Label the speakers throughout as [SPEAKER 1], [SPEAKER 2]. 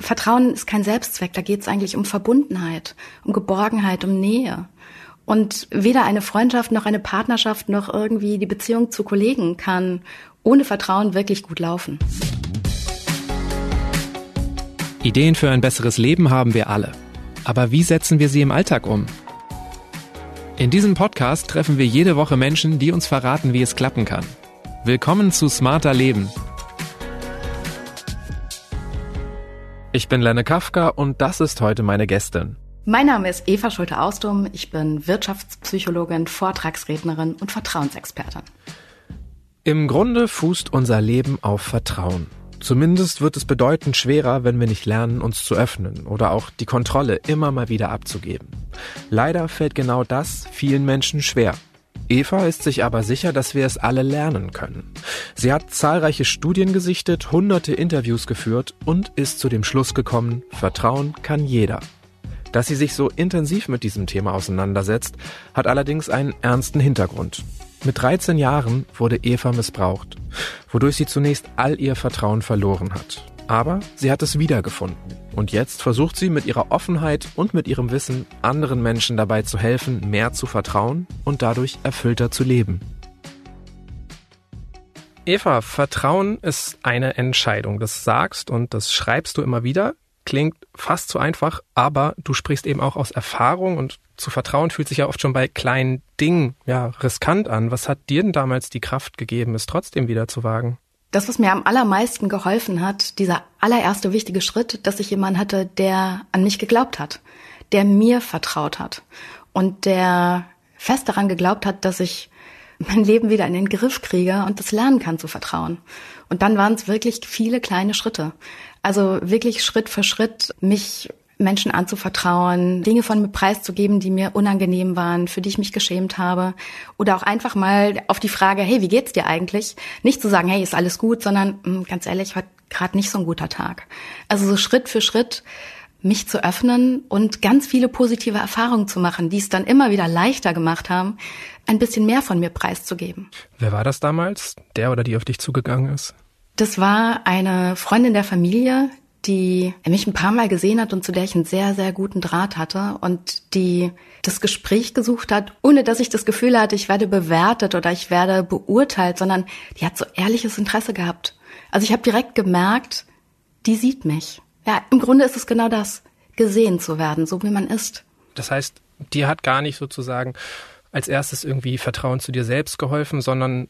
[SPEAKER 1] Vertrauen ist kein Selbstzweck, da geht es eigentlich um Verbundenheit, um Geborgenheit, um Nähe. Und weder eine Freundschaft noch eine Partnerschaft noch irgendwie die Beziehung zu Kollegen kann ohne Vertrauen wirklich gut laufen.
[SPEAKER 2] Ideen für ein besseres Leben haben wir alle. Aber wie setzen wir sie im Alltag um? In diesem Podcast treffen wir jede Woche Menschen, die uns verraten, wie es klappen kann. Willkommen zu Smarter Leben, Ich bin Lenne Kafka und das ist heute meine Gästin.
[SPEAKER 1] Mein Name ist Eva Schulte-Austum. Ich bin Wirtschaftspsychologin, Vortragsrednerin und Vertrauensexpertin.
[SPEAKER 2] Im Grunde fußt unser Leben auf Vertrauen. Zumindest wird es bedeutend schwerer, wenn wir nicht lernen, uns zu öffnen oder auch die Kontrolle immer mal wieder abzugeben. Leider fällt genau das vielen Menschen schwer. Eva ist sich aber sicher, dass wir es alle lernen können. Sie hat zahlreiche Studien gesichtet, hunderte Interviews geführt und ist zu dem Schluss gekommen, Vertrauen kann jeder. Dass sie sich so intensiv mit diesem Thema auseinandersetzt, hat allerdings einen ernsten Hintergrund. Mit 13 Jahren wurde Eva missbraucht, wodurch sie zunächst all ihr Vertrauen verloren hat. Aber sie hat es wiedergefunden. Und jetzt versucht sie mit ihrer Offenheit und mit ihrem Wissen anderen Menschen dabei zu helfen, mehr zu vertrauen und dadurch erfüllter zu leben. Eva, Vertrauen ist eine Entscheidung. Das sagst und das schreibst du immer wieder. Klingt fast zu einfach, aber du sprichst eben auch aus Erfahrung und zu vertrauen fühlt sich ja oft schon bei kleinen Dingen ja riskant an. Was hat dir denn damals die Kraft gegeben, es trotzdem wieder zu wagen?
[SPEAKER 1] Das, was mir am allermeisten geholfen hat, dieser allererste wichtige Schritt, dass ich jemanden hatte, der an mich geglaubt hat, der mir vertraut hat und der fest daran geglaubt hat, dass ich mein Leben wieder in den Griff kriege und das lernen kann zu vertrauen. Und dann waren es wirklich viele kleine Schritte. Also wirklich Schritt für Schritt mich Menschen anzuvertrauen, Dinge von mir preiszugeben, die mir unangenehm waren, für die ich mich geschämt habe. Oder auch einfach mal auf die Frage, hey, wie geht's dir eigentlich? Nicht zu sagen, hey, ist alles gut, sondern hm, ganz ehrlich, heute gerade nicht so ein guter Tag. Also so Schritt für Schritt mich zu öffnen und ganz viele positive Erfahrungen zu machen, die es dann immer wieder leichter gemacht haben, ein bisschen mehr von mir preiszugeben.
[SPEAKER 2] Wer war das damals? Der oder die auf dich zugegangen ist?
[SPEAKER 1] Das war eine Freundin der Familie, die mich ein paar Mal gesehen hat und zu der ich einen sehr, sehr guten Draht hatte und die das Gespräch gesucht hat, ohne dass ich das Gefühl hatte, ich werde bewertet oder ich werde beurteilt, sondern die hat so ehrliches Interesse gehabt. Also ich habe direkt gemerkt, die sieht mich. Ja, im Grunde ist es genau das, gesehen zu werden, so wie man ist.
[SPEAKER 2] Das heißt, dir hat gar nicht sozusagen als erstes irgendwie Vertrauen zu dir selbst geholfen, sondern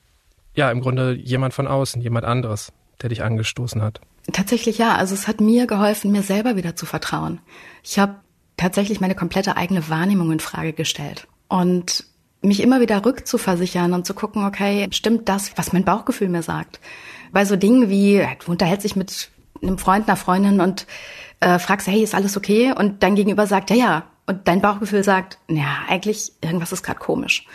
[SPEAKER 2] ja, im Grunde jemand von außen, jemand anderes, der dich angestoßen hat.
[SPEAKER 1] Tatsächlich ja. Also es hat mir geholfen, mir selber wieder zu vertrauen. Ich habe tatsächlich meine komplette eigene Wahrnehmung in Frage gestellt und mich immer wieder rückzuversichern und zu gucken, okay, stimmt das, was mein Bauchgefühl mir sagt? Bei so Dingen wie, du unterhältst dich mit einem Freund, einer Freundin und äh, fragst, hey, ist alles okay? Und dein Gegenüber sagt, ja, ja. Und dein Bauchgefühl sagt, ja, eigentlich, irgendwas ist gerade komisch.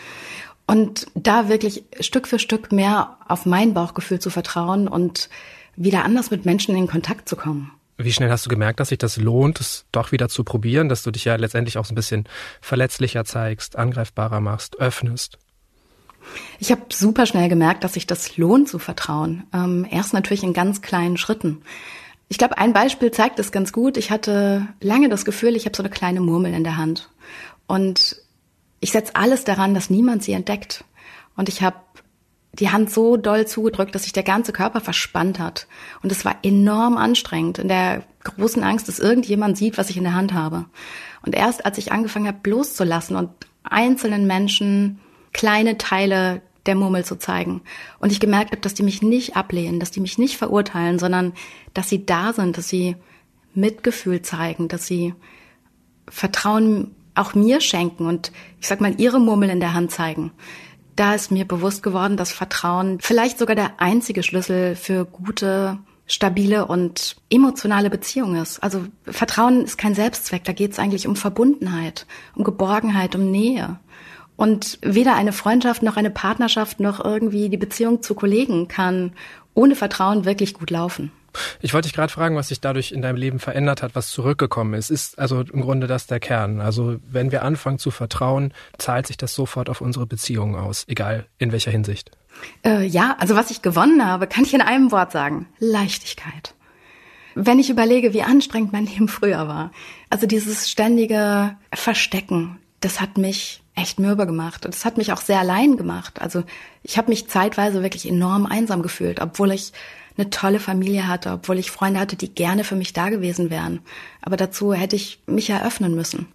[SPEAKER 1] Und da wirklich Stück für Stück mehr auf mein Bauchgefühl zu vertrauen und wieder anders mit Menschen in Kontakt zu kommen.
[SPEAKER 2] Wie schnell hast du gemerkt, dass sich das lohnt, es doch wieder zu probieren, dass du dich ja letztendlich auch so ein bisschen verletzlicher zeigst, angreifbarer machst, öffnest?
[SPEAKER 1] Ich habe super schnell gemerkt, dass sich das lohnt zu vertrauen. Ähm, erst natürlich in ganz kleinen Schritten. Ich glaube, ein Beispiel zeigt es ganz gut. Ich hatte lange das Gefühl, ich habe so eine kleine Murmel in der Hand. Und ich setze alles daran, dass niemand sie entdeckt. Und ich habe die Hand so doll zugedrückt, dass sich der ganze Körper verspannt hat. Und es war enorm anstrengend, in der großen Angst, dass irgendjemand sieht, was ich in der Hand habe. Und erst als ich angefangen habe, loszulassen und einzelnen Menschen kleine Teile der Murmel zu zeigen und ich gemerkt habe, dass die mich nicht ablehnen, dass die mich nicht verurteilen, sondern dass sie da sind, dass sie Mitgefühl zeigen, dass sie Vertrauen auch mir schenken und ich sag mal ihre Murmel in der Hand zeigen da ist mir bewusst geworden, dass Vertrauen vielleicht sogar der einzige Schlüssel für gute, stabile und emotionale Beziehungen ist. Also Vertrauen ist kein Selbstzweck, da geht es eigentlich um Verbundenheit, um Geborgenheit, um Nähe. Und weder eine Freundschaft noch eine Partnerschaft noch irgendwie die Beziehung zu Kollegen kann ohne Vertrauen wirklich gut laufen.
[SPEAKER 2] Ich wollte dich gerade fragen, was sich dadurch in deinem Leben verändert hat, was zurückgekommen ist. Ist also im Grunde das der Kern. Also wenn wir anfangen zu vertrauen, zahlt sich das sofort auf unsere Beziehungen aus, egal in welcher Hinsicht.
[SPEAKER 1] Äh, ja, also was ich gewonnen habe, kann ich in einem Wort sagen. Leichtigkeit. wenn ich überlege, wie anstrengend mein Leben früher war. Also dieses ständige Verstecken, das hat mich echt mürbe gemacht. Und das hat mich auch sehr allein gemacht. Also ich habe mich zeitweise wirklich enorm einsam gefühlt, obwohl ich eine tolle Familie hatte, obwohl ich Freunde hatte, die gerne für mich da gewesen wären. Aber dazu hätte ich mich eröffnen müssen.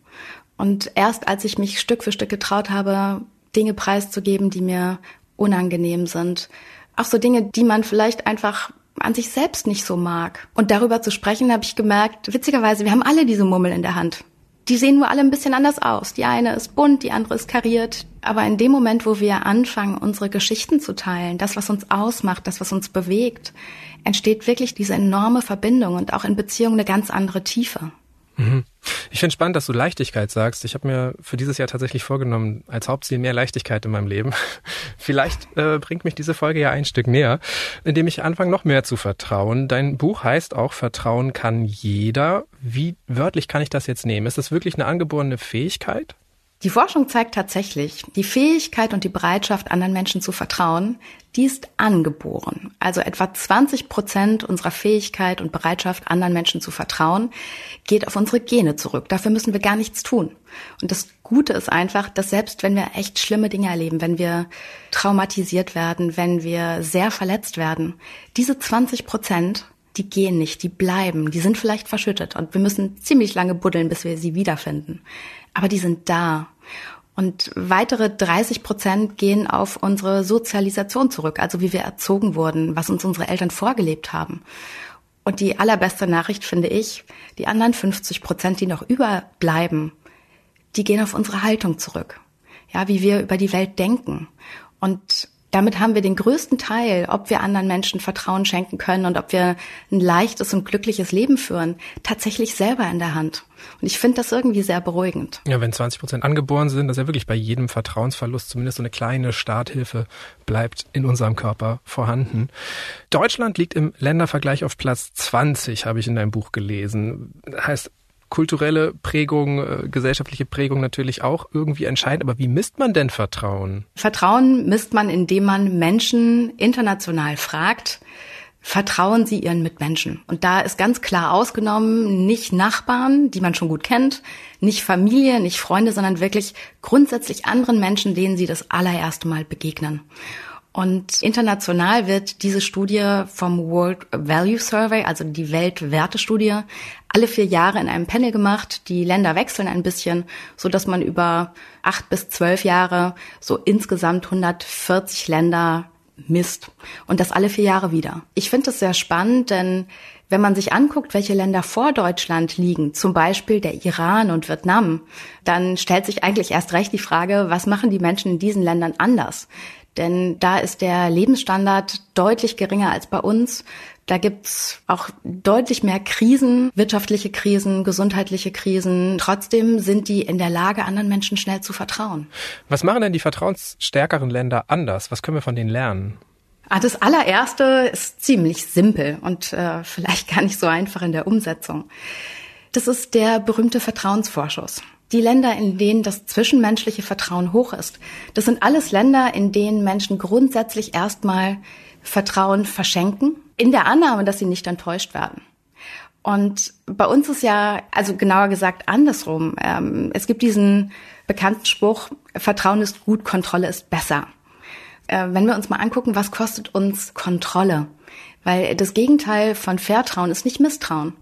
[SPEAKER 1] Und erst als ich mich Stück für Stück getraut habe, Dinge preiszugeben, die mir unangenehm sind, auch so Dinge, die man vielleicht einfach an sich selbst nicht so mag. Und darüber zu sprechen, habe ich gemerkt, witzigerweise, wir haben alle diese Mummel in der Hand. Die sehen nur alle ein bisschen anders aus. Die eine ist bunt, die andere ist kariert. Aber in dem Moment, wo wir anfangen, unsere Geschichten zu teilen, das, was uns ausmacht, das, was uns bewegt, entsteht wirklich diese enorme Verbindung und auch in Beziehungen eine ganz andere Tiefe.
[SPEAKER 2] Mhm. Ich finde spannend, dass du Leichtigkeit sagst. Ich habe mir für dieses Jahr tatsächlich vorgenommen, als Hauptziel mehr Leichtigkeit in meinem Leben. Vielleicht äh, bringt mich diese Folge ja ein Stück näher, indem ich anfange, noch mehr zu vertrauen. Dein Buch heißt auch Vertrauen kann jeder. Wie wörtlich kann ich das jetzt nehmen? Ist das wirklich eine angeborene Fähigkeit?
[SPEAKER 1] Die Forschung zeigt tatsächlich, die Fähigkeit und die Bereitschaft, anderen Menschen zu vertrauen, die ist angeboren. Also etwa 20 Prozent unserer Fähigkeit und Bereitschaft, anderen Menschen zu vertrauen, geht auf unsere Gene zurück. Dafür müssen wir gar nichts tun. Und das Gute ist einfach, dass selbst wenn wir echt schlimme Dinge erleben, wenn wir traumatisiert werden, wenn wir sehr verletzt werden, diese 20 Prozent die gehen nicht, die bleiben, die sind vielleicht verschüttet und wir müssen ziemlich lange buddeln, bis wir sie wiederfinden aber die sind da. Und weitere 30 Prozent gehen auf unsere Sozialisation zurück, also wie wir erzogen wurden, was uns unsere Eltern vorgelebt haben. Und die allerbeste Nachricht finde ich, die anderen 50 Prozent, die noch überbleiben, die gehen auf unsere Haltung zurück. Ja, wie wir über die Welt denken. Und damit haben wir den größten Teil, ob wir anderen Menschen Vertrauen schenken können und ob wir ein leichtes und glückliches Leben führen, tatsächlich selber in der Hand. Und ich finde das irgendwie sehr beruhigend.
[SPEAKER 2] Ja, wenn 20 Prozent angeboren sind, dass ja wirklich bei jedem Vertrauensverlust zumindest so eine kleine Starthilfe bleibt in unserem Körper vorhanden. Deutschland liegt im Ländervergleich auf Platz 20, habe ich in deinem Buch gelesen. Heißt, kulturelle Prägung, äh, gesellschaftliche Prägung natürlich auch irgendwie entscheidend. Aber wie misst man denn Vertrauen?
[SPEAKER 1] Vertrauen misst man, indem man Menschen international fragt, vertrauen sie ihren Mitmenschen. Und da ist ganz klar ausgenommen, nicht Nachbarn, die man schon gut kennt, nicht Familie, nicht Freunde, sondern wirklich grundsätzlich anderen Menschen, denen sie das allererste Mal begegnen. Und international wird diese Studie vom World Value Survey, also die Weltwertestudie, alle vier Jahre in einem Panel gemacht. Die Länder wechseln ein bisschen, so dass man über acht bis zwölf Jahre so insgesamt 140 Länder misst. Und das alle vier Jahre wieder. Ich finde das sehr spannend, denn wenn man sich anguckt, welche Länder vor Deutschland liegen, zum Beispiel der Iran und Vietnam, dann stellt sich eigentlich erst recht die Frage, was machen die Menschen in diesen Ländern anders? Denn da ist der Lebensstandard deutlich geringer als bei uns. Da gibt's auch deutlich mehr Krisen, wirtschaftliche Krisen, gesundheitliche Krisen. Trotzdem sind die in der Lage, anderen Menschen schnell zu vertrauen.
[SPEAKER 2] Was machen denn die vertrauensstärkeren Länder anders? Was können wir von denen lernen?
[SPEAKER 1] Ah, das allererste ist ziemlich simpel und äh, vielleicht gar nicht so einfach in der Umsetzung. Das ist der berühmte Vertrauensvorschuss. Die Länder, in denen das zwischenmenschliche Vertrauen hoch ist, das sind alles Länder, in denen Menschen grundsätzlich erstmal Vertrauen verschenken, in der Annahme, dass sie nicht enttäuscht werden. Und bei uns ist ja, also genauer gesagt andersrum. Ähm, es gibt diesen bekannten Spruch, Vertrauen ist gut, Kontrolle ist besser. Äh, wenn wir uns mal angucken, was kostet uns Kontrolle? Weil das Gegenteil von Vertrauen ist nicht Misstrauen.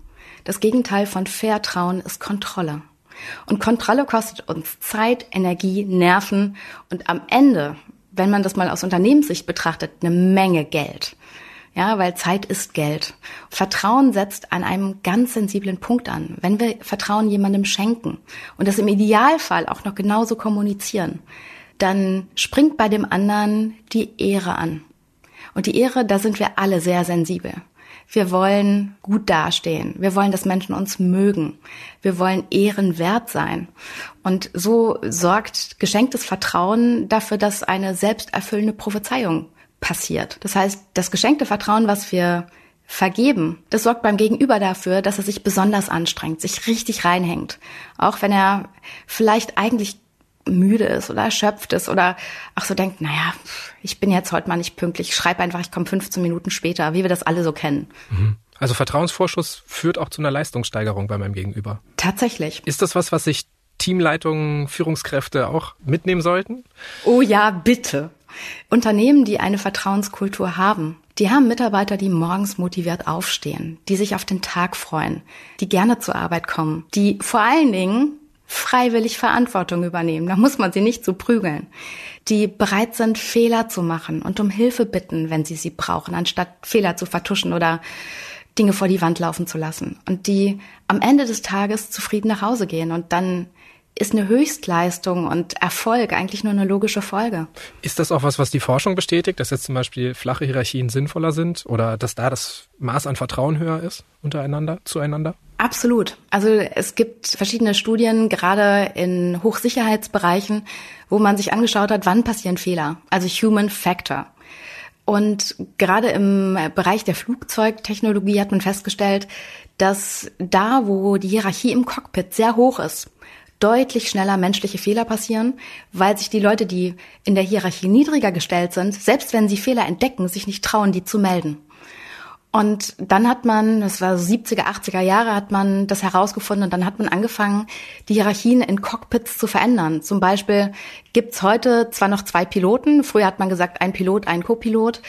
[SPEAKER 1] Das Gegenteil von Vertrauen ist Kontrolle. Und Kontrolle kostet uns Zeit, Energie, Nerven und am Ende, wenn man das mal aus Unternehmenssicht betrachtet, eine Menge Geld. Ja, weil Zeit ist Geld. Vertrauen setzt an einem ganz sensiblen Punkt an. Wenn wir Vertrauen jemandem schenken und das im Idealfall auch noch genauso kommunizieren, dann springt bei dem anderen die Ehre an. Und die Ehre, da sind wir alle sehr sensibel. Wir wollen gut dastehen. Wir wollen, dass Menschen uns mögen. Wir wollen ehrenwert sein. Und so sorgt geschenktes Vertrauen dafür, dass eine selbsterfüllende Prophezeiung passiert. Das heißt, das geschenkte Vertrauen, was wir vergeben, das sorgt beim Gegenüber dafür, dass er sich besonders anstrengt, sich richtig reinhängt. Auch wenn er vielleicht eigentlich müde ist oder erschöpft ist oder auch so denkt, naja, ich bin jetzt heute mal nicht pünktlich, ich schreibe einfach, ich komme 15 Minuten später, wie wir das alle so kennen.
[SPEAKER 2] Mhm. Also Vertrauensvorschuss führt auch zu einer Leistungssteigerung bei meinem Gegenüber.
[SPEAKER 1] Tatsächlich.
[SPEAKER 2] Ist das was, was sich Teamleitungen, Führungskräfte auch mitnehmen sollten?
[SPEAKER 1] Oh ja, bitte. Unternehmen, die eine Vertrauenskultur haben, die haben Mitarbeiter, die morgens motiviert aufstehen, die sich auf den Tag freuen, die gerne zur Arbeit kommen, die vor allen Dingen freiwillig Verantwortung übernehmen. Da muss man sie nicht so prügeln. Die bereit sind, Fehler zu machen und um Hilfe bitten, wenn sie sie brauchen, anstatt Fehler zu vertuschen oder Dinge vor die Wand laufen zu lassen. Und die am Ende des Tages zufrieden nach Hause gehen und dann ist eine Höchstleistung und Erfolg eigentlich nur eine logische Folge.
[SPEAKER 2] Ist das auch was, was die Forschung bestätigt, dass jetzt zum Beispiel flache Hierarchien sinnvoller sind oder dass da das Maß an Vertrauen höher ist untereinander, zueinander?
[SPEAKER 1] Absolut. Also es gibt verschiedene Studien, gerade in Hochsicherheitsbereichen, wo man sich angeschaut hat, wann passieren Fehler. Also Human Factor. Und gerade im Bereich der Flugzeugtechnologie hat man festgestellt, dass da, wo die Hierarchie im Cockpit sehr hoch ist, deutlich schneller menschliche Fehler passieren, weil sich die Leute, die in der Hierarchie niedriger gestellt sind, selbst wenn sie Fehler entdecken, sich nicht trauen, die zu melden. Und dann hat man, das war so 70er, 80er Jahre, hat man das herausgefunden und dann hat man angefangen, die Hierarchien in Cockpits zu verändern. Zum Beispiel gibt's heute zwar noch zwei Piloten, früher hat man gesagt, ein Pilot, ein Co-Pilot.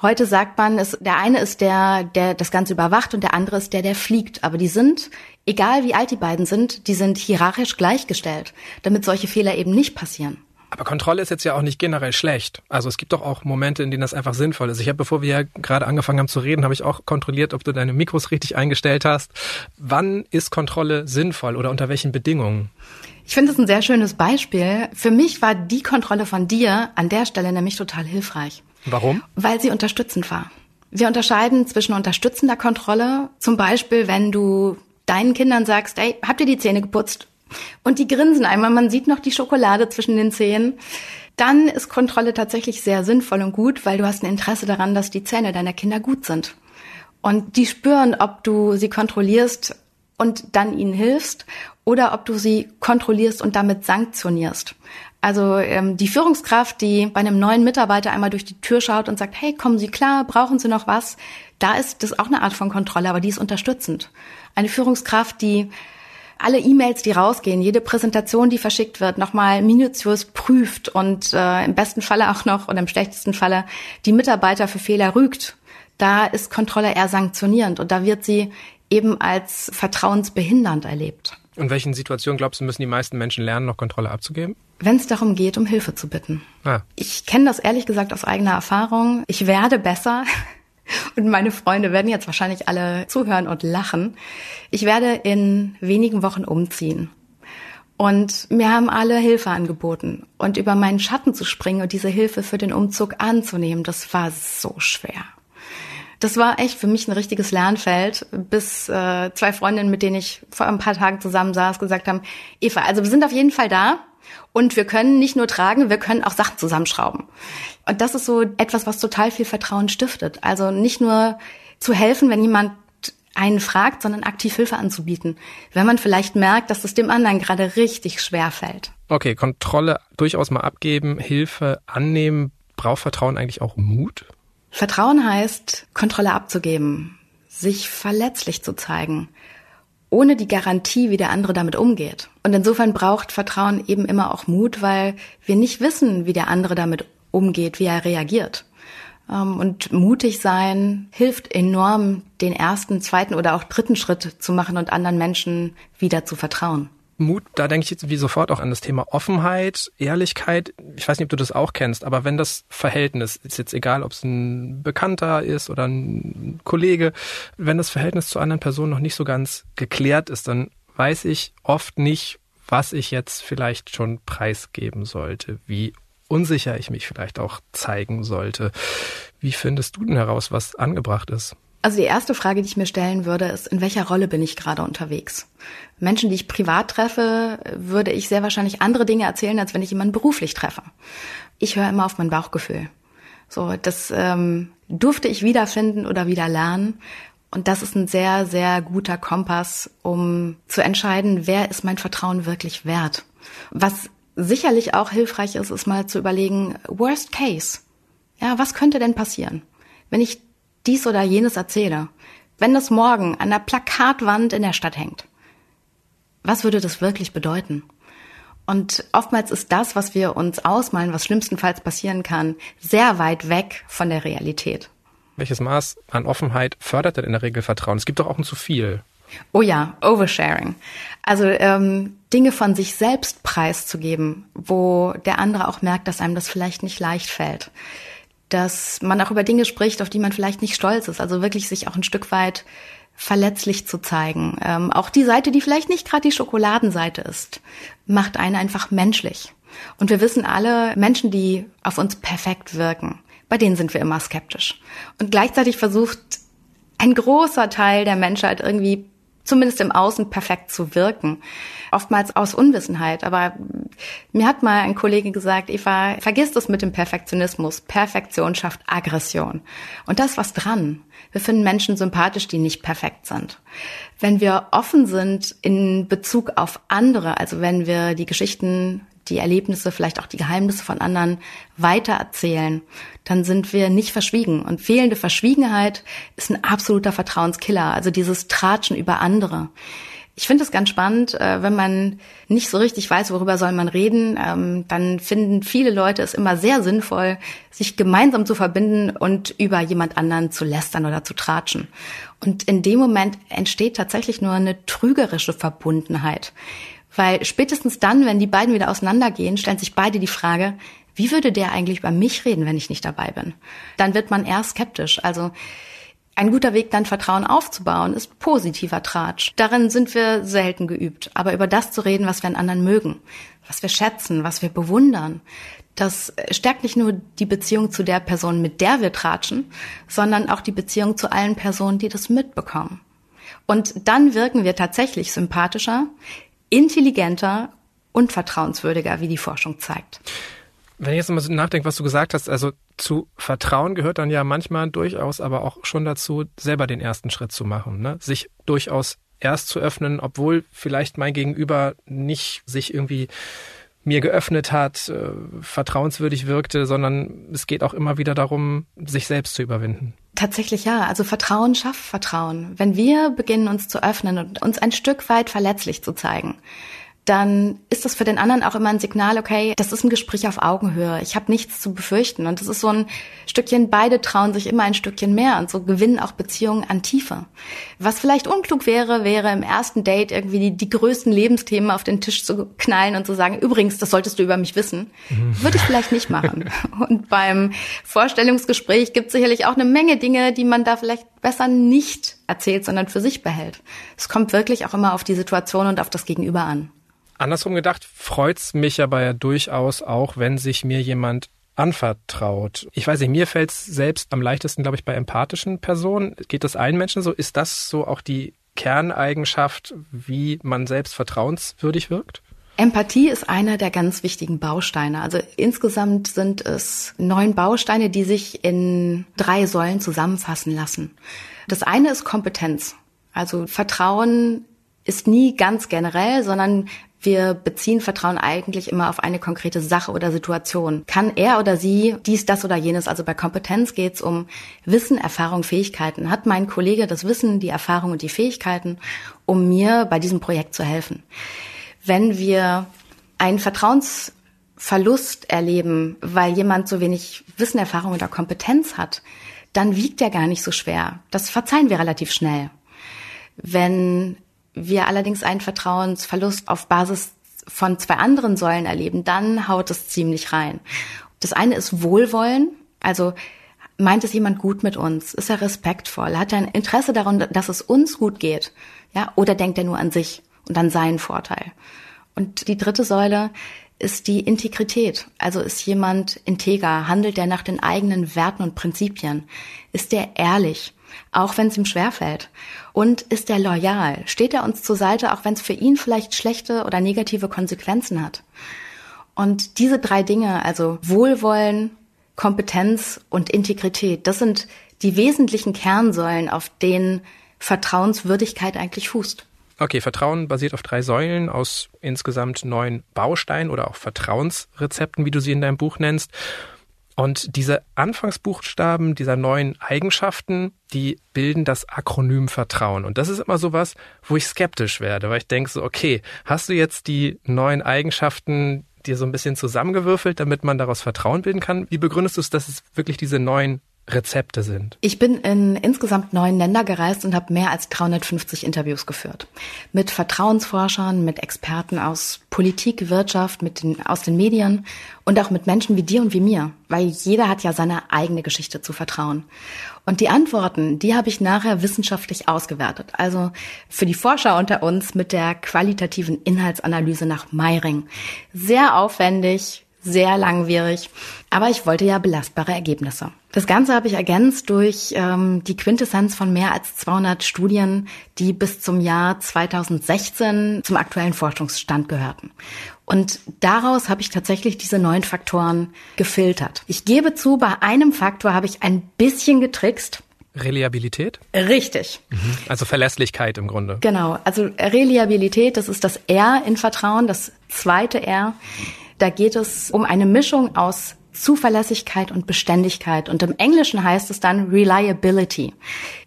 [SPEAKER 1] Heute sagt man, es, der eine ist der, der das Ganze überwacht und der andere ist der, der fliegt. Aber die sind, egal wie alt die beiden sind, die sind hierarchisch gleichgestellt, damit solche Fehler eben nicht passieren.
[SPEAKER 2] Aber Kontrolle ist jetzt ja auch nicht generell schlecht. Also es gibt doch auch Momente, in denen das einfach sinnvoll ist. Ich habe, bevor wir ja gerade angefangen haben zu reden, habe ich auch kontrolliert, ob du deine Mikros richtig eingestellt hast. Wann ist Kontrolle sinnvoll oder unter welchen Bedingungen?
[SPEAKER 1] Ich finde es ein sehr schönes Beispiel. Für mich war die Kontrolle von dir an der Stelle nämlich total hilfreich.
[SPEAKER 2] Warum?
[SPEAKER 1] Weil sie unterstützend war. Wir unterscheiden zwischen unterstützender Kontrolle, zum Beispiel, wenn du deinen Kindern sagst, ey, habt ihr die Zähne geputzt? Und die grinsen einmal, man sieht noch die Schokolade zwischen den Zähnen. Dann ist Kontrolle tatsächlich sehr sinnvoll und gut, weil du hast ein Interesse daran, dass die Zähne deiner Kinder gut sind. Und die spüren, ob du sie kontrollierst und dann ihnen hilfst oder ob du sie kontrollierst und damit sanktionierst. Also ähm, die Führungskraft, die bei einem neuen Mitarbeiter einmal durch die Tür schaut und sagt, hey, kommen Sie klar, brauchen Sie noch was? Da ist das auch eine Art von Kontrolle, aber die ist unterstützend. Eine Führungskraft, die alle E-Mails, die rausgehen, jede Präsentation, die verschickt wird, nochmal minutiös prüft und äh, im besten Falle auch noch und im schlechtesten Falle die Mitarbeiter für Fehler rügt. Da ist Kontrolle eher sanktionierend und da wird sie eben als vertrauensbehindernd erlebt.
[SPEAKER 2] In welchen Situationen glaubst du, müssen die meisten Menschen lernen, noch Kontrolle abzugeben?
[SPEAKER 1] Wenn es darum geht, um Hilfe zu bitten. Ah. Ich kenne das ehrlich gesagt aus eigener Erfahrung. Ich werde besser. Und meine Freunde werden jetzt wahrscheinlich alle zuhören und lachen. Ich werde in wenigen Wochen umziehen. Und mir haben alle Hilfe angeboten. Und über meinen Schatten zu springen und diese Hilfe für den Umzug anzunehmen, das war so schwer. Das war echt für mich ein richtiges Lernfeld, bis äh, zwei Freundinnen, mit denen ich vor ein paar Tagen zusammen saß, gesagt haben, Eva, also wir sind auf jeden Fall da und wir können nicht nur tragen, wir können auch Sachen zusammenschrauben. Und das ist so etwas, was total viel Vertrauen stiftet. Also nicht nur zu helfen, wenn jemand einen fragt, sondern aktiv Hilfe anzubieten, wenn man vielleicht merkt, dass es dem anderen gerade richtig schwer fällt.
[SPEAKER 2] Okay, Kontrolle durchaus mal abgeben, Hilfe annehmen. Braucht Vertrauen eigentlich auch Mut?
[SPEAKER 1] Vertrauen heißt, Kontrolle abzugeben, sich verletzlich zu zeigen, ohne die Garantie, wie der andere damit umgeht. Und insofern braucht Vertrauen eben immer auch Mut, weil wir nicht wissen, wie der andere damit umgeht, wie er reagiert. Ähm, und mutig sein hilft enorm, den ersten, zweiten oder auch dritten Schritt zu machen und anderen Menschen wieder zu vertrauen.
[SPEAKER 2] Mut, da denke ich jetzt wie sofort auch an das Thema Offenheit, Ehrlichkeit. Ich weiß nicht, ob du das auch kennst, aber wenn das Verhältnis, ist jetzt egal, ob es ein Bekannter ist oder ein Kollege, wenn das Verhältnis zu anderen Personen noch nicht so ganz geklärt ist, dann weiß ich oft nicht, was ich jetzt vielleicht schon preisgeben sollte, wie unsicher ich mich vielleicht auch zeigen sollte. Wie findest du denn heraus, was angebracht ist?
[SPEAKER 1] Also die erste Frage, die ich mir stellen würde, ist, in welcher Rolle bin ich gerade unterwegs? Menschen, die ich privat treffe, würde ich sehr wahrscheinlich andere Dinge erzählen, als wenn ich jemanden beruflich treffe. Ich höre immer auf mein Bauchgefühl. So, das ähm, durfte ich wiederfinden oder wieder lernen. Und das ist ein sehr, sehr guter Kompass, um zu entscheiden, wer ist mein Vertrauen wirklich wert. Was sicherlich auch hilfreich ist, ist mal zu überlegen, worst case. Ja, was könnte denn passieren? Wenn ich dies oder jenes erzähle, Wenn das morgen an der Plakatwand in der Stadt hängt, was würde das wirklich bedeuten? Und oftmals ist das, was wir uns ausmalen, was schlimmstenfalls passieren kann, sehr weit weg von der Realität.
[SPEAKER 2] Welches Maß an Offenheit fördert denn in der Regel Vertrauen? Es gibt doch auch ein zu viel.
[SPEAKER 1] Oh ja, Oversharing. Also ähm, Dinge von sich selbst preiszugeben, wo der andere auch merkt, dass einem das vielleicht nicht leicht fällt. Dass man auch über Dinge spricht, auf die man vielleicht nicht stolz ist. Also wirklich sich auch ein Stück weit verletzlich zu zeigen. Ähm, auch die Seite, die vielleicht nicht gerade die Schokoladenseite ist, macht einen einfach menschlich. Und wir wissen alle, Menschen, die auf uns perfekt wirken, bei denen sind wir immer skeptisch. Und gleichzeitig versucht ein großer Teil der Menschheit irgendwie zumindest im Außen perfekt zu wirken. Oftmals aus Unwissenheit. Aber mir hat mal ein Kollege gesagt, Eva, vergiss das mit dem Perfektionismus. Perfektion schafft Aggression. Und da ist was dran. Wir finden Menschen sympathisch, die nicht perfekt sind. Wenn wir offen sind in Bezug auf andere, also wenn wir die Geschichten die Erlebnisse, vielleicht auch die Geheimnisse von anderen weitererzählen, dann sind wir nicht verschwiegen. Und fehlende Verschwiegenheit ist ein absoluter Vertrauenskiller. Also dieses Tratschen über andere. Ich finde es ganz spannend, äh, wenn man nicht so richtig weiß, worüber soll man reden, ähm, dann finden viele Leute es immer sehr sinnvoll, sich gemeinsam zu verbinden und über jemand anderen zu lästern oder zu tratschen. Und in dem Moment entsteht tatsächlich nur eine trügerische Verbundenheit. Weil spätestens dann, wenn die beiden wieder auseinandergehen, stellen sich beide die Frage, wie würde der eigentlich über mich reden, wenn ich nicht dabei bin? Dann wird man eher skeptisch. Also ein guter Weg, dann Vertrauen aufzubauen, ist positiver Tratsch. Darin sind wir selten geübt. Aber über das zu reden, was wir an anderen mögen, was wir schätzen, was wir bewundern, das stärkt nicht nur die Beziehung zu der Person, mit der wir tratschen, sondern auch die Beziehung zu allen Personen, die das mitbekommen. Und dann wirken wir tatsächlich sympathischer, intelligenter und vertrauenswürdiger, wie die Forschung zeigt.
[SPEAKER 2] Wenn ich jetzt mal so nachdenke, was du gesagt hast, also zu Vertrauen gehört dann ja manchmal durchaus aber auch schon dazu, selber den ersten Schritt zu machen, ne? sich durchaus erst zu öffnen, obwohl vielleicht mein Gegenüber nicht sich irgendwie mir geöffnet hat, äh, vertrauenswürdig wirkte, sondern es geht auch immer wieder darum, sich selbst zu überwinden.
[SPEAKER 1] Tatsächlich ja. Also Vertrauen schafft Vertrauen. Wenn wir beginnen, uns zu öffnen und uns ein Stück weit verletzlich zu zeigen, dann ist das für den anderen auch immer ein Signal, okay, das ist ein Gespräch auf Augenhöhe. Ich habe nichts zu befürchten. Und das ist so ein Stückchen, beide trauen sich immer ein Stückchen mehr und so gewinnen auch Beziehungen an Tiefe. Was vielleicht unklug wäre, wäre im ersten Date irgendwie die, die größten Lebensthemen auf den Tisch zu knallen und zu sagen, übrigens, das solltest du über mich wissen. Mhm. Würde ich vielleicht nicht machen. und beim Vorstellungsgespräch gibt es sicherlich auch eine Menge Dinge, die man da vielleicht besser nicht erzählt, sondern für sich behält. Es kommt wirklich auch immer auf die Situation und auf das Gegenüber an.
[SPEAKER 2] Andersrum gedacht, freut's mich aber ja durchaus auch, wenn sich mir jemand anvertraut. Ich weiß nicht, mir fällt's selbst am leichtesten, glaube ich, bei empathischen Personen. Geht das allen Menschen so? Ist das so auch die Kerneigenschaft, wie man selbst vertrauenswürdig wirkt?
[SPEAKER 1] Empathie ist einer der ganz wichtigen Bausteine. Also insgesamt sind es neun Bausteine, die sich in drei Säulen zusammenfassen lassen. Das eine ist Kompetenz. Also Vertrauen ist nie ganz generell, sondern wir beziehen Vertrauen eigentlich immer auf eine konkrete Sache oder Situation. Kann er oder sie dies, das oder jenes? Also bei Kompetenz geht es um Wissen, Erfahrung, Fähigkeiten. Hat mein Kollege das Wissen, die Erfahrung und die Fähigkeiten, um mir bei diesem Projekt zu helfen? Wenn wir einen Vertrauensverlust erleben, weil jemand so wenig Wissen, Erfahrung oder Kompetenz hat, dann wiegt er gar nicht so schwer. Das verzeihen wir relativ schnell. Wenn wir allerdings einen Vertrauensverlust auf Basis von zwei anderen Säulen erleben, dann haut es ziemlich rein. Das eine ist Wohlwollen, also meint es jemand gut mit uns? Ist er respektvoll? Hat er ein Interesse daran, dass es uns gut geht? Ja, oder denkt er nur an sich und an seinen Vorteil? Und die dritte Säule ist die Integrität. Also ist jemand integer? Handelt er nach den eigenen Werten und Prinzipien? Ist er ehrlich? Auch wenn es ihm schwerfällt? Und ist er loyal? Steht er uns zur Seite, auch wenn es für ihn vielleicht schlechte oder negative Konsequenzen hat? Und diese drei Dinge, also Wohlwollen, Kompetenz und Integrität, das sind die wesentlichen Kernsäulen, auf denen Vertrauenswürdigkeit eigentlich fußt.
[SPEAKER 2] Okay, Vertrauen basiert auf drei Säulen aus insgesamt neun Bausteinen oder auch Vertrauensrezepten, wie du sie in deinem Buch nennst. Und diese Anfangsbuchstaben dieser neuen Eigenschaften, die bilden das Akronym Vertrauen. Und das ist immer so was, wo ich skeptisch werde, weil ich denke so, okay, hast du jetzt die neuen Eigenschaften dir so ein bisschen zusammengewürfelt, damit man daraus Vertrauen bilden kann? Wie begründest du es, dass es wirklich diese neuen Rezepte sind?
[SPEAKER 1] Ich bin in insgesamt neun Länder gereist und habe mehr als 350 Interviews geführt. Mit Vertrauensforschern, mit Experten aus Politik, Wirtschaft, mit den, aus den Medien und auch mit Menschen wie dir und wie mir, weil jeder hat ja seine eigene Geschichte zu vertrauen. Und die Antworten, die habe ich nachher wissenschaftlich ausgewertet. Also für die Forscher unter uns mit der qualitativen Inhaltsanalyse nach Meiring. Sehr aufwendig, sehr langwierig, aber ich wollte ja belastbare Ergebnisse. Das Ganze habe ich ergänzt durch ähm, die Quintessenz von mehr als 200 Studien, die bis zum Jahr 2016 zum aktuellen Forschungsstand gehörten. Und daraus habe ich tatsächlich diese neun Faktoren gefiltert. Ich gebe zu, bei einem Faktor habe ich ein bisschen getrickst.
[SPEAKER 2] Reliabilität?
[SPEAKER 1] Richtig.
[SPEAKER 2] Mhm. Also Verlässlichkeit im Grunde.
[SPEAKER 1] Genau. Also Reliabilität, das ist das R in Vertrauen, das zweite R. Da geht es um eine Mischung aus Zuverlässigkeit und Beständigkeit. Und im Englischen heißt es dann Reliability.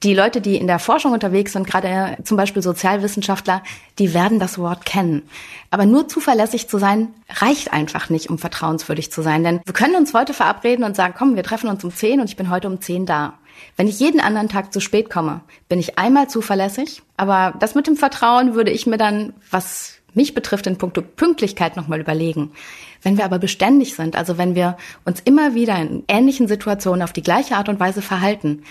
[SPEAKER 1] Die Leute, die in der Forschung unterwegs sind, gerade zum Beispiel Sozialwissenschaftler, die werden das Wort kennen. Aber nur zuverlässig zu sein, reicht einfach nicht, um vertrauenswürdig zu sein. Denn wir können uns heute verabreden und sagen, komm, wir treffen uns um 10 und ich bin heute um 10 da. Wenn ich jeden anderen Tag zu spät komme, bin ich einmal zuverlässig. Aber das mit dem Vertrauen würde ich mir dann, was mich betrifft, in puncto Pünktlichkeit nochmal überlegen. Wenn wir aber beständig sind, also wenn wir uns immer wieder in ähnlichen Situationen auf die gleiche Art und Weise verhalten,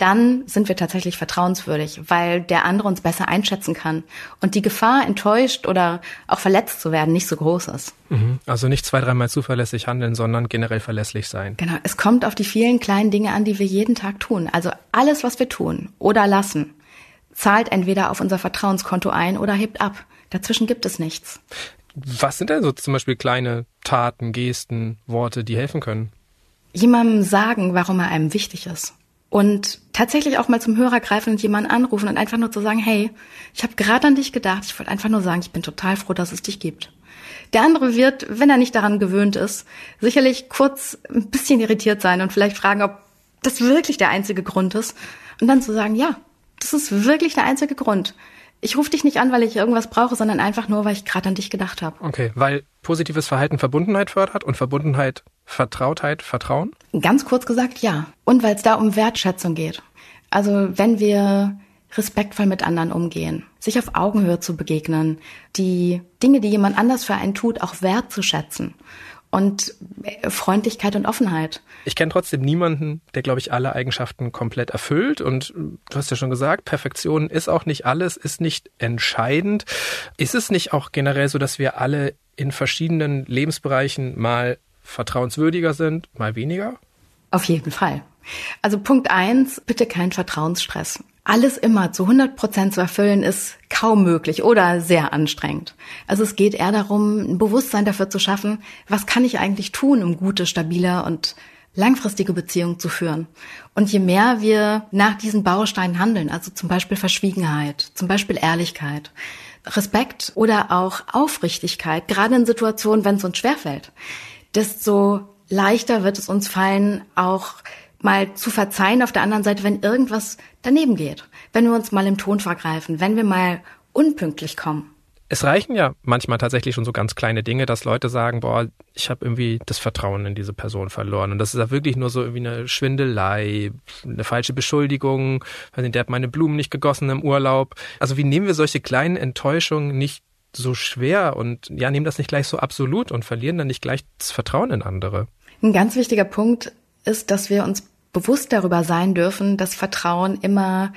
[SPEAKER 1] dann sind wir tatsächlich vertrauenswürdig, weil der andere uns besser einschätzen kann und die Gefahr, enttäuscht oder auch verletzt zu werden, nicht so groß ist.
[SPEAKER 2] Mhm. Also nicht zwei, dreimal zuverlässig handeln, sondern generell verlässlich sein.
[SPEAKER 1] Genau. Es kommt auf die vielen kleinen Dinge an, die wir jeden Tag tun. Also alles, was wir tun oder lassen, zahlt entweder auf unser Vertrauenskonto ein oder hebt ab. Dazwischen gibt es nichts.
[SPEAKER 2] Was sind denn so zum Beispiel kleine Taten, Gesten, Worte, die helfen können?
[SPEAKER 1] Jemandem sagen, warum er einem wichtig ist. Und tatsächlich auch mal zum Hörer greifen und jemanden anrufen und einfach nur zu sagen, hey, ich habe gerade an dich gedacht, ich wollte einfach nur sagen, ich bin total froh, dass es dich gibt. Der andere wird, wenn er nicht daran gewöhnt ist, sicherlich kurz ein bisschen irritiert sein und vielleicht fragen, ob das wirklich der einzige Grund ist. Und dann zu sagen, ja, das ist wirklich der einzige Grund. Ich rufe dich nicht an, weil ich irgendwas brauche, sondern einfach nur, weil ich gerade an dich gedacht habe.
[SPEAKER 2] Okay, weil positives Verhalten Verbundenheit fördert und Verbundenheit Vertrautheit, Vertrauen?
[SPEAKER 1] Ganz kurz gesagt, ja. Und weil es da um Wertschätzung geht. Also wenn wir respektvoll mit anderen umgehen, sich auf Augenhöhe zu begegnen, die Dinge, die jemand anders für einen tut, auch wertzuschätzen und Freundlichkeit und Offenheit.
[SPEAKER 2] Ich kenne trotzdem niemanden, der, glaube ich, alle Eigenschaften komplett erfüllt. Und du hast ja schon gesagt, Perfektion ist auch nicht alles, ist nicht entscheidend. Ist es nicht auch generell so, dass wir alle in verschiedenen Lebensbereichen mal vertrauenswürdiger sind, mal weniger?
[SPEAKER 1] Auf jeden Fall. Also Punkt eins, bitte kein Vertrauensstress alles immer zu 100 Prozent zu erfüllen, ist kaum möglich oder sehr anstrengend. Also es geht eher darum, ein Bewusstsein dafür zu schaffen, was kann ich eigentlich tun, um gute, stabile und langfristige Beziehungen zu führen. Und je mehr wir nach diesen Bausteinen handeln, also zum Beispiel Verschwiegenheit, zum Beispiel Ehrlichkeit, Respekt oder auch Aufrichtigkeit, gerade in Situationen, wenn es uns schwerfällt, desto leichter wird es uns fallen, auch mal zu verzeihen auf der anderen Seite, wenn irgendwas daneben geht, wenn wir uns mal im Ton vergreifen, wenn wir mal unpünktlich kommen.
[SPEAKER 2] Es reichen ja manchmal tatsächlich schon so ganz kleine Dinge, dass Leute sagen, boah, ich habe irgendwie das Vertrauen in diese Person verloren. Und das ist ja wirklich nur so irgendwie eine Schwindelei, eine falsche Beschuldigung, der hat meine Blumen nicht gegossen im Urlaub. Also wie nehmen wir solche kleinen Enttäuschungen nicht so schwer und ja, nehmen das nicht gleich so absolut und verlieren dann nicht gleich das Vertrauen in andere?
[SPEAKER 1] Ein ganz wichtiger Punkt ist, dass wir uns bewusst darüber sein dürfen, dass Vertrauen immer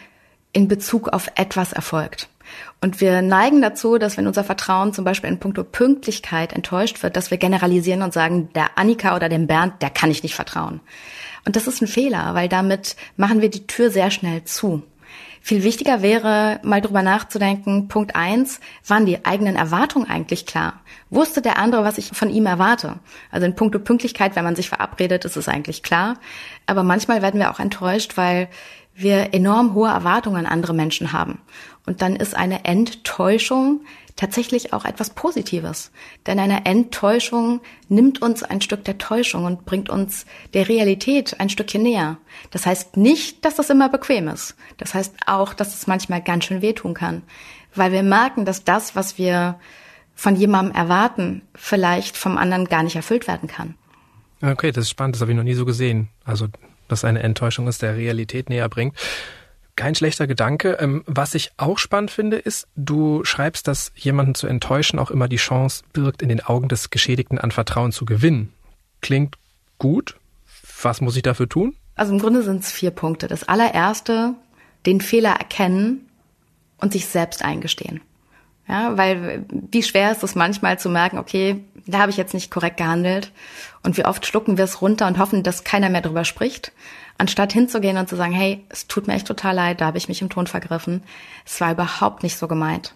[SPEAKER 1] in Bezug auf etwas erfolgt. Und wir neigen dazu, dass wenn unser Vertrauen zum Beispiel in puncto Pünktlichkeit enttäuscht wird, dass wir generalisieren und sagen, der Annika oder dem Bernd, der kann ich nicht vertrauen. Und das ist ein Fehler, weil damit machen wir die Tür sehr schnell zu. Viel wichtiger wäre, mal drüber nachzudenken, Punkt eins, waren die eigenen Erwartungen eigentlich klar? Wusste der andere, was ich von ihm erwarte? Also in puncto Pünktlichkeit, wenn man sich verabredet, ist es eigentlich klar. Aber manchmal werden wir auch enttäuscht, weil wir enorm hohe Erwartungen an andere Menschen haben. Und dann ist eine Enttäuschung tatsächlich auch etwas Positives. Denn eine Enttäuschung nimmt uns ein Stück der Täuschung und bringt uns der Realität ein Stückchen näher. Das heißt nicht, dass das immer bequem ist. Das heißt auch, dass es manchmal ganz schön wehtun kann. Weil wir merken, dass das, was wir von jemandem erwarten, vielleicht vom anderen gar nicht erfüllt werden kann.
[SPEAKER 2] Okay, das ist spannend, das habe ich noch nie so gesehen. Also, dass eine Enttäuschung ist, der Realität näher bringt. Kein schlechter Gedanke. Ähm, was ich auch spannend finde, ist, du schreibst, dass jemanden zu enttäuschen auch immer die Chance birgt, in den Augen des Geschädigten an Vertrauen zu gewinnen. Klingt gut. Was muss ich dafür tun?
[SPEAKER 1] Also im Grunde sind es vier Punkte. Das allererste, den Fehler erkennen und sich selbst eingestehen. Ja, weil wie schwer ist es manchmal zu merken, okay, da habe ich jetzt nicht korrekt gehandelt. Und wie oft schlucken wir es runter und hoffen, dass keiner mehr drüber spricht, anstatt hinzugehen und zu sagen, hey, es tut mir echt total leid, da habe ich mich im Ton vergriffen. Es war überhaupt nicht so gemeint.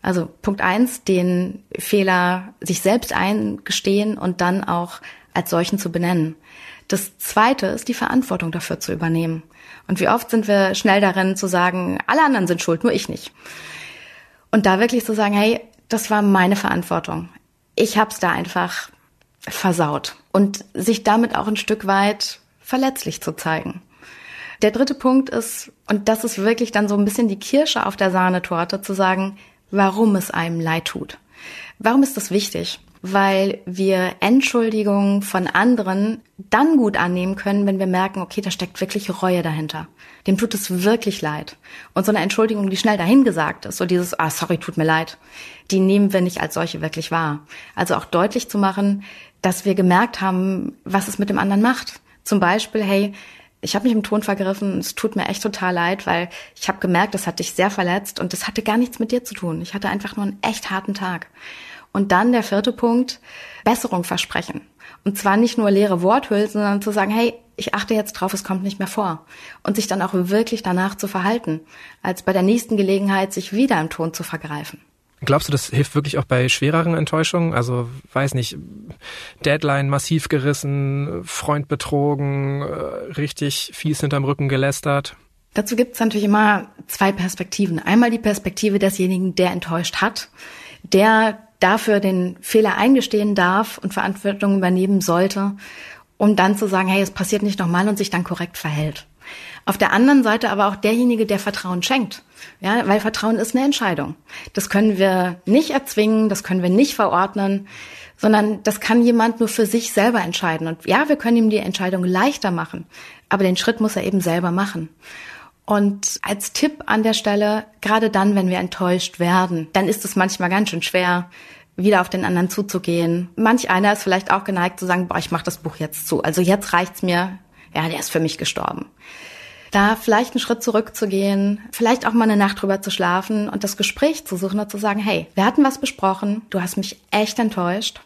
[SPEAKER 1] Also Punkt eins, den Fehler sich selbst eingestehen und dann auch als solchen zu benennen. Das zweite ist die Verantwortung dafür zu übernehmen. Und wie oft sind wir schnell darin zu sagen, alle anderen sind schuld, nur ich nicht. Und da wirklich zu sagen, hey, das war meine Verantwortung. Ich hab's da einfach versaut. Und sich damit auch ein Stück weit verletzlich zu zeigen. Der dritte Punkt ist, und das ist wirklich dann so ein bisschen die Kirsche auf der Sahnetorte, zu sagen, warum es einem leid tut. Warum ist das wichtig? Weil wir Entschuldigungen von anderen dann gut annehmen können, wenn wir merken, okay, da steckt wirklich Reue dahinter. Dem tut es wirklich leid. Und so eine Entschuldigung, die schnell dahingesagt ist, so dieses, ah, sorry, tut mir leid, die nehmen wir nicht als solche wirklich wahr. Also auch deutlich zu machen, dass wir gemerkt haben, was es mit dem anderen macht. Zum Beispiel, hey, ich habe mich im Ton vergriffen, es tut mir echt total leid, weil ich habe gemerkt, das hat dich sehr verletzt und das hatte gar nichts mit dir zu tun. Ich hatte einfach nur einen echt harten Tag. Und dann der vierte Punkt, Besserung versprechen. Und zwar nicht nur leere Worthülsen, sondern zu sagen, hey, ich achte jetzt drauf, es kommt nicht mehr vor. Und sich dann auch wirklich danach zu verhalten, als bei der nächsten Gelegenheit sich wieder im Ton zu vergreifen.
[SPEAKER 2] Glaubst du, das hilft wirklich auch bei schwereren Enttäuschungen? Also, weiß nicht, Deadline massiv gerissen, Freund betrogen, äh, richtig fies hinterm Rücken gelästert?
[SPEAKER 1] Dazu gibt es natürlich immer zwei Perspektiven. Einmal die Perspektive desjenigen, der enttäuscht hat, der dafür den Fehler eingestehen darf und Verantwortung übernehmen sollte, um dann zu sagen, hey, es passiert nicht nochmal und sich dann korrekt verhält. Auf der anderen Seite aber auch derjenige, der Vertrauen schenkt. Ja, weil Vertrauen ist eine Entscheidung. Das können wir nicht erzwingen, das können wir nicht verordnen, sondern das kann jemand nur für sich selber entscheiden. Und ja, wir können ihm die Entscheidung leichter machen, aber den Schritt muss er eben selber machen. Und als Tipp an der Stelle, gerade dann, wenn wir enttäuscht werden, dann ist es manchmal ganz schön schwer, wieder auf den anderen zuzugehen. Manch einer ist vielleicht auch geneigt zu sagen, boah, ich mach das Buch jetzt zu. Also jetzt reicht's mir. Ja, der ist für mich gestorben. Da vielleicht einen Schritt zurückzugehen, vielleicht auch mal eine Nacht drüber zu schlafen und das Gespräch zu suchen und zu sagen, hey, wir hatten was besprochen, du hast mich echt enttäuscht.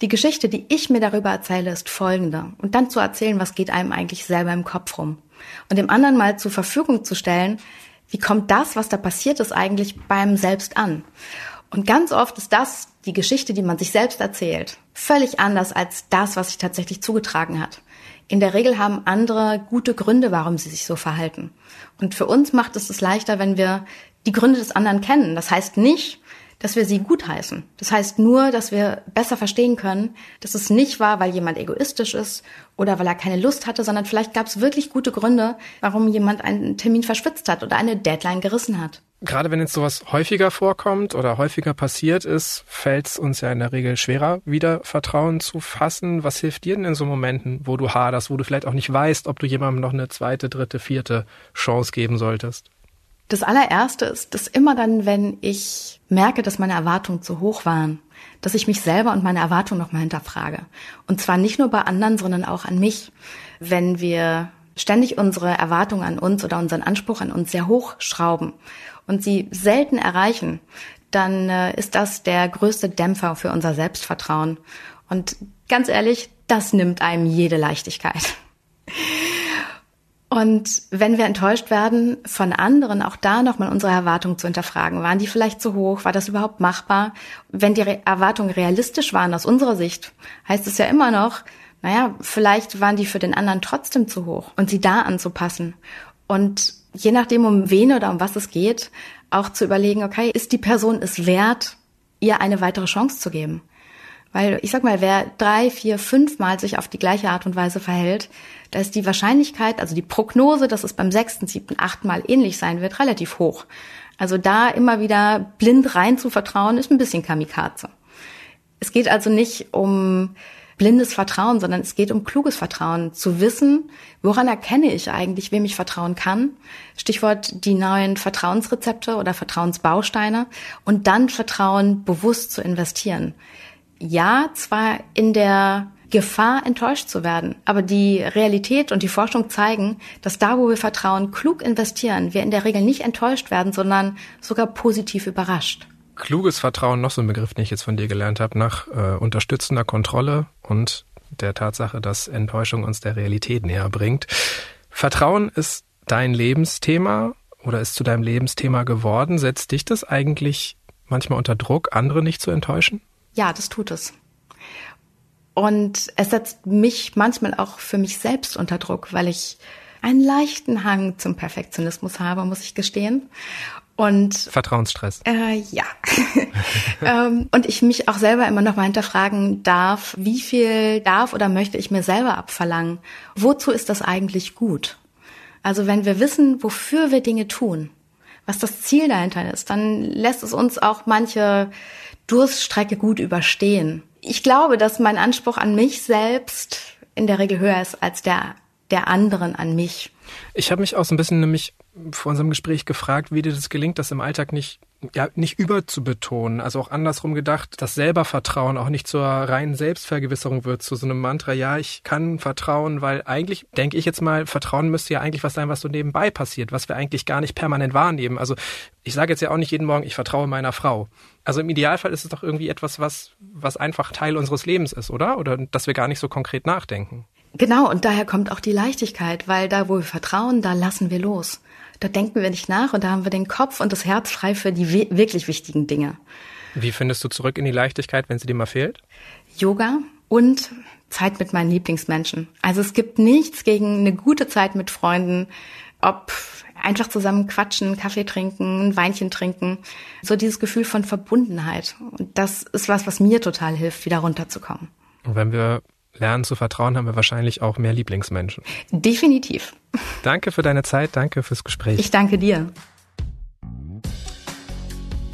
[SPEAKER 1] Die Geschichte, die ich mir darüber erzähle, ist folgende. Und dann zu erzählen, was geht einem eigentlich selber im Kopf rum und dem anderen mal zur Verfügung zu stellen, wie kommt das, was da passiert ist, eigentlich beim Selbst an? Und ganz oft ist das die Geschichte, die man sich selbst erzählt, völlig anders als das, was sich tatsächlich zugetragen hat. In der Regel haben andere gute Gründe, warum sie sich so verhalten. Und für uns macht es es leichter, wenn wir die Gründe des anderen kennen. Das heißt nicht, dass wir sie gutheißen. Das heißt nur, dass wir besser verstehen können, dass es nicht war, weil jemand egoistisch ist oder weil er keine Lust hatte, sondern vielleicht gab es wirklich gute Gründe, warum jemand einen Termin verschwitzt hat oder eine Deadline gerissen hat.
[SPEAKER 2] Gerade wenn jetzt sowas häufiger vorkommt oder häufiger passiert ist, fällt es uns ja in der Regel schwerer, wieder Vertrauen zu fassen. Was hilft dir denn in so Momenten, wo du haderst, wo du vielleicht auch nicht weißt, ob du jemandem noch eine zweite, dritte, vierte Chance geben solltest?
[SPEAKER 1] Das allererste ist, dass immer dann, wenn ich merke, dass meine Erwartungen zu hoch waren, dass ich mich selber und meine Erwartungen nochmal hinterfrage. Und zwar nicht nur bei anderen, sondern auch an mich. Wenn wir ständig unsere Erwartungen an uns oder unseren Anspruch an uns sehr hoch schrauben und sie selten erreichen, dann äh, ist das der größte Dämpfer für unser Selbstvertrauen. Und ganz ehrlich, das nimmt einem jede Leichtigkeit. Und wenn wir enttäuscht werden von anderen, auch da nochmal unsere Erwartungen zu hinterfragen. Waren die vielleicht zu hoch? War das überhaupt machbar? Wenn die Erwartungen realistisch waren aus unserer Sicht, heißt es ja immer noch, naja, vielleicht waren die für den anderen trotzdem zu hoch und sie da anzupassen. Und je nachdem, um wen oder um was es geht, auch zu überlegen, okay, ist die Person es wert, ihr eine weitere Chance zu geben? Weil ich sag mal, wer drei, vier, fünf Mal sich auf die gleiche Art und Weise verhält, da ist die Wahrscheinlichkeit, also die Prognose, dass es beim sechsten, siebten, achten Mal ähnlich sein wird, relativ hoch. Also da immer wieder blind rein zu vertrauen, ist ein bisschen Kamikaze. Es geht also nicht um blindes Vertrauen, sondern es geht um kluges Vertrauen. Zu wissen, woran erkenne ich eigentlich, wem ich vertrauen kann. Stichwort die neuen Vertrauensrezepte oder Vertrauensbausteine und dann Vertrauen bewusst zu investieren ja, zwar in der Gefahr, enttäuscht zu werden. Aber die Realität und die Forschung zeigen, dass da, wo wir Vertrauen klug investieren, wir in der Regel nicht enttäuscht werden, sondern sogar positiv überrascht.
[SPEAKER 2] Kluges Vertrauen, noch so ein Begriff, den ich jetzt von dir gelernt habe, nach äh, unterstützender Kontrolle und der Tatsache, dass Enttäuschung uns der Realität näher bringt. Vertrauen ist dein Lebensthema oder ist zu deinem Lebensthema geworden. Setzt dich das eigentlich manchmal unter Druck, andere nicht zu enttäuschen?
[SPEAKER 1] Ja, das tut es. Und es setzt mich manchmal auch für mich selbst unter Druck, weil ich einen leichten Hang zum Perfektionismus habe, muss ich gestehen. Und
[SPEAKER 2] Vertrauensstress.
[SPEAKER 1] Äh, ja. ähm, und ich mich auch selber immer noch mal hinterfragen darf, wie viel darf oder möchte ich mir selber abverlangen? Wozu ist das eigentlich gut? Also wenn wir wissen, wofür wir Dinge tun, was das Ziel dahinter ist, dann lässt es uns auch manche Durststrecke gut überstehen. Ich glaube, dass mein Anspruch an mich selbst in der Regel höher ist als der der anderen an mich.
[SPEAKER 2] Ich habe mich auch so ein bisschen nämlich vor unserem Gespräch gefragt, wie dir das gelingt, das im Alltag nicht ja nicht überzubetonen, also auch andersrum gedacht, dass selber Vertrauen auch nicht zur reinen Selbstvergewisserung wird, zu so einem Mantra, ja, ich kann vertrauen, weil eigentlich denke ich jetzt mal, Vertrauen müsste ja eigentlich was sein, was so nebenbei passiert, was wir eigentlich gar nicht permanent wahrnehmen. Also ich sage jetzt ja auch nicht jeden Morgen, ich vertraue meiner Frau. Also im Idealfall ist es doch irgendwie etwas, was, was einfach Teil unseres Lebens ist, oder? Oder dass wir gar nicht so konkret nachdenken.
[SPEAKER 1] Genau, und daher kommt auch die Leichtigkeit, weil da, wo wir vertrauen, da lassen wir los. Da denken wir nicht nach und da haben wir den Kopf und das Herz frei für die wirklich wichtigen Dinge.
[SPEAKER 2] Wie findest du zurück in die Leichtigkeit, wenn sie dir mal fehlt?
[SPEAKER 1] Yoga und Zeit mit meinen Lieblingsmenschen. Also es gibt nichts gegen eine gute Zeit mit Freunden, ob einfach zusammen quatschen, Kaffee trinken, ein Weinchen trinken. So dieses Gefühl von Verbundenheit. Und das ist was, was mir total hilft, wieder runterzukommen.
[SPEAKER 2] Und wenn wir lernen zu vertrauen, haben wir wahrscheinlich auch mehr Lieblingsmenschen.
[SPEAKER 1] Definitiv.
[SPEAKER 2] Danke für deine Zeit, danke fürs Gespräch.
[SPEAKER 1] Ich danke dir.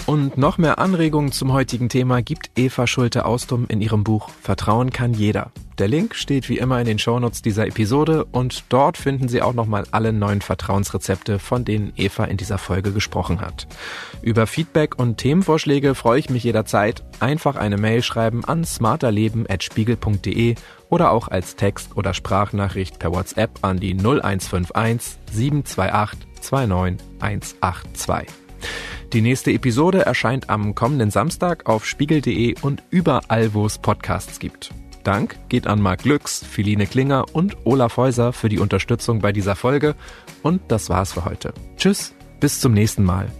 [SPEAKER 2] Und noch mehr Anregungen zum heutigen Thema gibt Eva Schulte-Austum in ihrem Buch Vertrauen kann jeder. Der Link steht wie immer in den Shownotes dieser Episode und dort finden Sie auch nochmal alle neuen Vertrauensrezepte, von denen Eva in dieser Folge gesprochen hat. Über Feedback und Themenvorschläge freue ich mich jederzeit. Einfach eine Mail schreiben an smarterleben.spiegel.de oder auch als Text- oder Sprachnachricht per WhatsApp an die 0151 728 29182. Die nächste Episode erscheint am kommenden Samstag auf spiegel.de und überall, wo es Podcasts gibt. Dank geht an Marc Glücks, Philine Klinger und Olaf Häuser für die Unterstützung bei dieser Folge. Und das war's für heute. Tschüss, bis zum nächsten Mal.